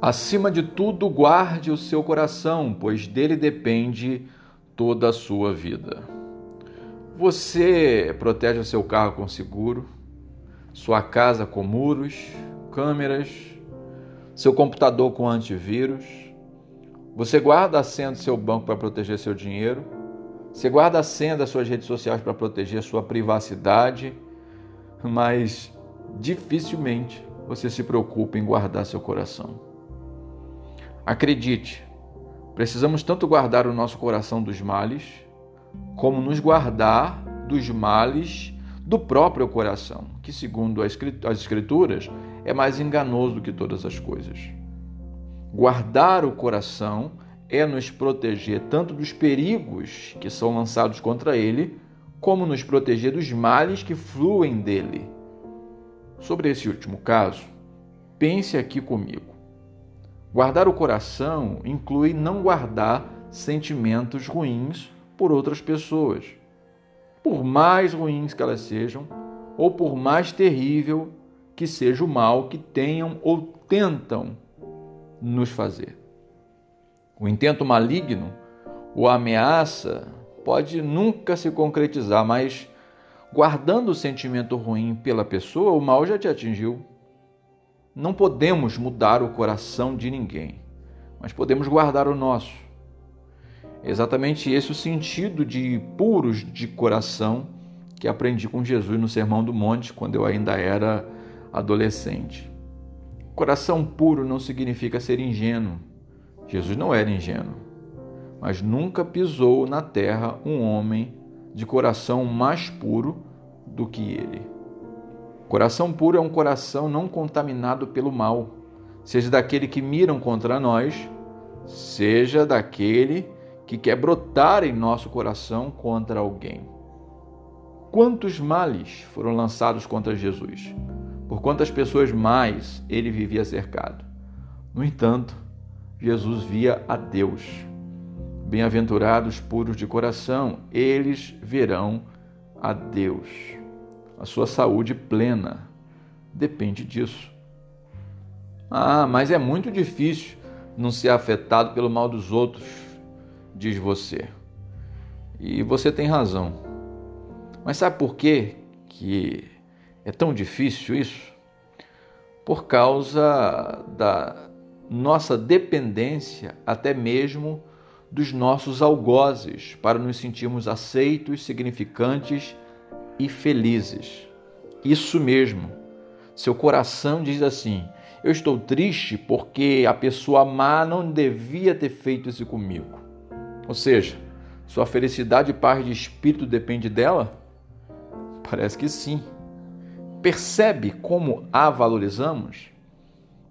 Acima de tudo, guarde o seu coração, pois dele depende toda a sua vida. Você protege o seu carro com seguro, sua casa com muros, câmeras, seu computador com antivírus. Você guarda a senha do seu banco para proteger seu dinheiro. Você guarda a senha das suas redes sociais para proteger sua privacidade, mas dificilmente você se preocupa em guardar seu coração. Acredite, precisamos tanto guardar o nosso coração dos males, como nos guardar dos males do próprio coração, que, segundo as Escrituras, é mais enganoso do que todas as coisas. Guardar o coração é nos proteger tanto dos perigos que são lançados contra ele, como nos proteger dos males que fluem dele. Sobre esse último caso, pense aqui comigo. Guardar o coração inclui não guardar sentimentos ruins por outras pessoas, por mais ruins que elas sejam, ou por mais terrível que seja o mal que tenham ou tentam nos fazer. O intento maligno ou ameaça pode nunca se concretizar, mas guardando o sentimento ruim pela pessoa, o mal já te atingiu. Não podemos mudar o coração de ninguém, mas podemos guardar o nosso. Exatamente esse o sentido de puros de coração que aprendi com Jesus no Sermão do Monte quando eu ainda era adolescente. Coração puro não significa ser ingênuo. Jesus não era ingênuo, mas nunca pisou na terra um homem de coração mais puro do que ele. Coração puro é um coração não contaminado pelo mal, seja daquele que miram contra nós, seja daquele que quer brotar em nosso coração contra alguém. Quantos males foram lançados contra Jesus? Por quantas pessoas mais ele vivia cercado? No entanto, Jesus via a Deus. Bem-aventurados puros de coração, eles verão a Deus. A sua saúde plena depende disso. Ah, mas é muito difícil não ser afetado pelo mal dos outros diz você. E você tem razão. Mas sabe por quê que é tão difícil isso? Por causa da nossa dependência, até mesmo dos nossos algozes, para nos sentirmos aceitos, significantes e felizes. Isso mesmo. Seu coração diz assim: Eu estou triste porque a pessoa má não devia ter feito isso comigo. Ou seja, sua felicidade e paz de espírito depende dela? Parece que sim. Percebe como a valorizamos?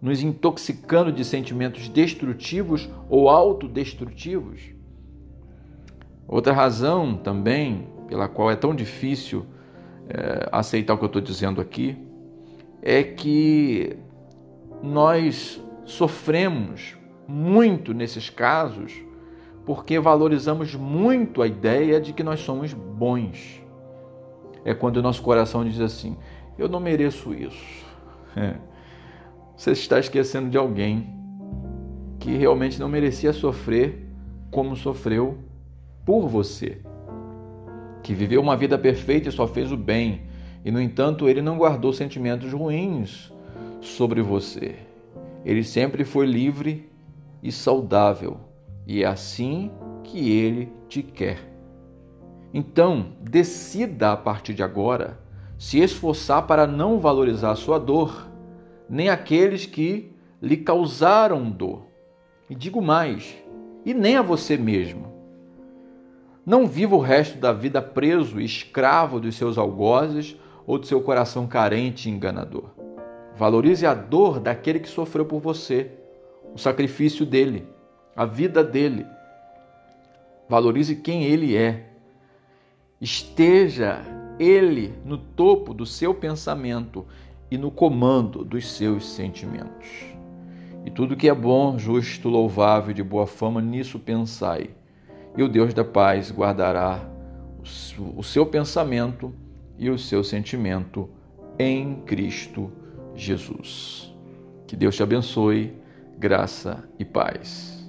Nos intoxicando de sentimentos destrutivos ou autodestrutivos? Outra razão também pela qual é tão difícil é, aceitar o que eu estou dizendo aqui é que nós sofremos muito nesses casos porque valorizamos muito a ideia de que nós somos bons. É quando o nosso coração diz assim: Eu não mereço isso. É. Você está esquecendo de alguém que realmente não merecia sofrer como sofreu por você. Que viveu uma vida perfeita e só fez o bem, e no entanto ele não guardou sentimentos ruins sobre você. Ele sempre foi livre e saudável e é assim que ele te quer. Então, decida a partir de agora se esforçar para não valorizar sua dor, nem aqueles que lhe causaram dor. E digo mais, e nem a você mesmo. Não viva o resto da vida preso e escravo dos seus algozes ou do seu coração carente e enganador. Valorize a dor daquele que sofreu por você, o sacrifício dele a vida dele. Valorize quem ele é. Esteja ele no topo do seu pensamento e no comando dos seus sentimentos. E tudo que é bom, justo, louvável, de boa fama, nisso pensai. E o Deus da paz guardará o seu pensamento e o seu sentimento em Cristo Jesus. Que Deus te abençoe graça e paz.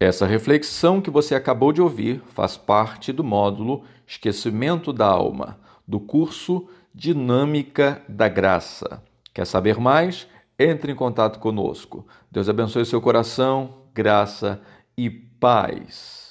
Essa reflexão que você acabou de ouvir faz parte do módulo Esquecimento da Alma, do curso Dinâmica da Graça. Quer saber mais? Entre em contato conosco. Deus abençoe seu coração, graça e paz.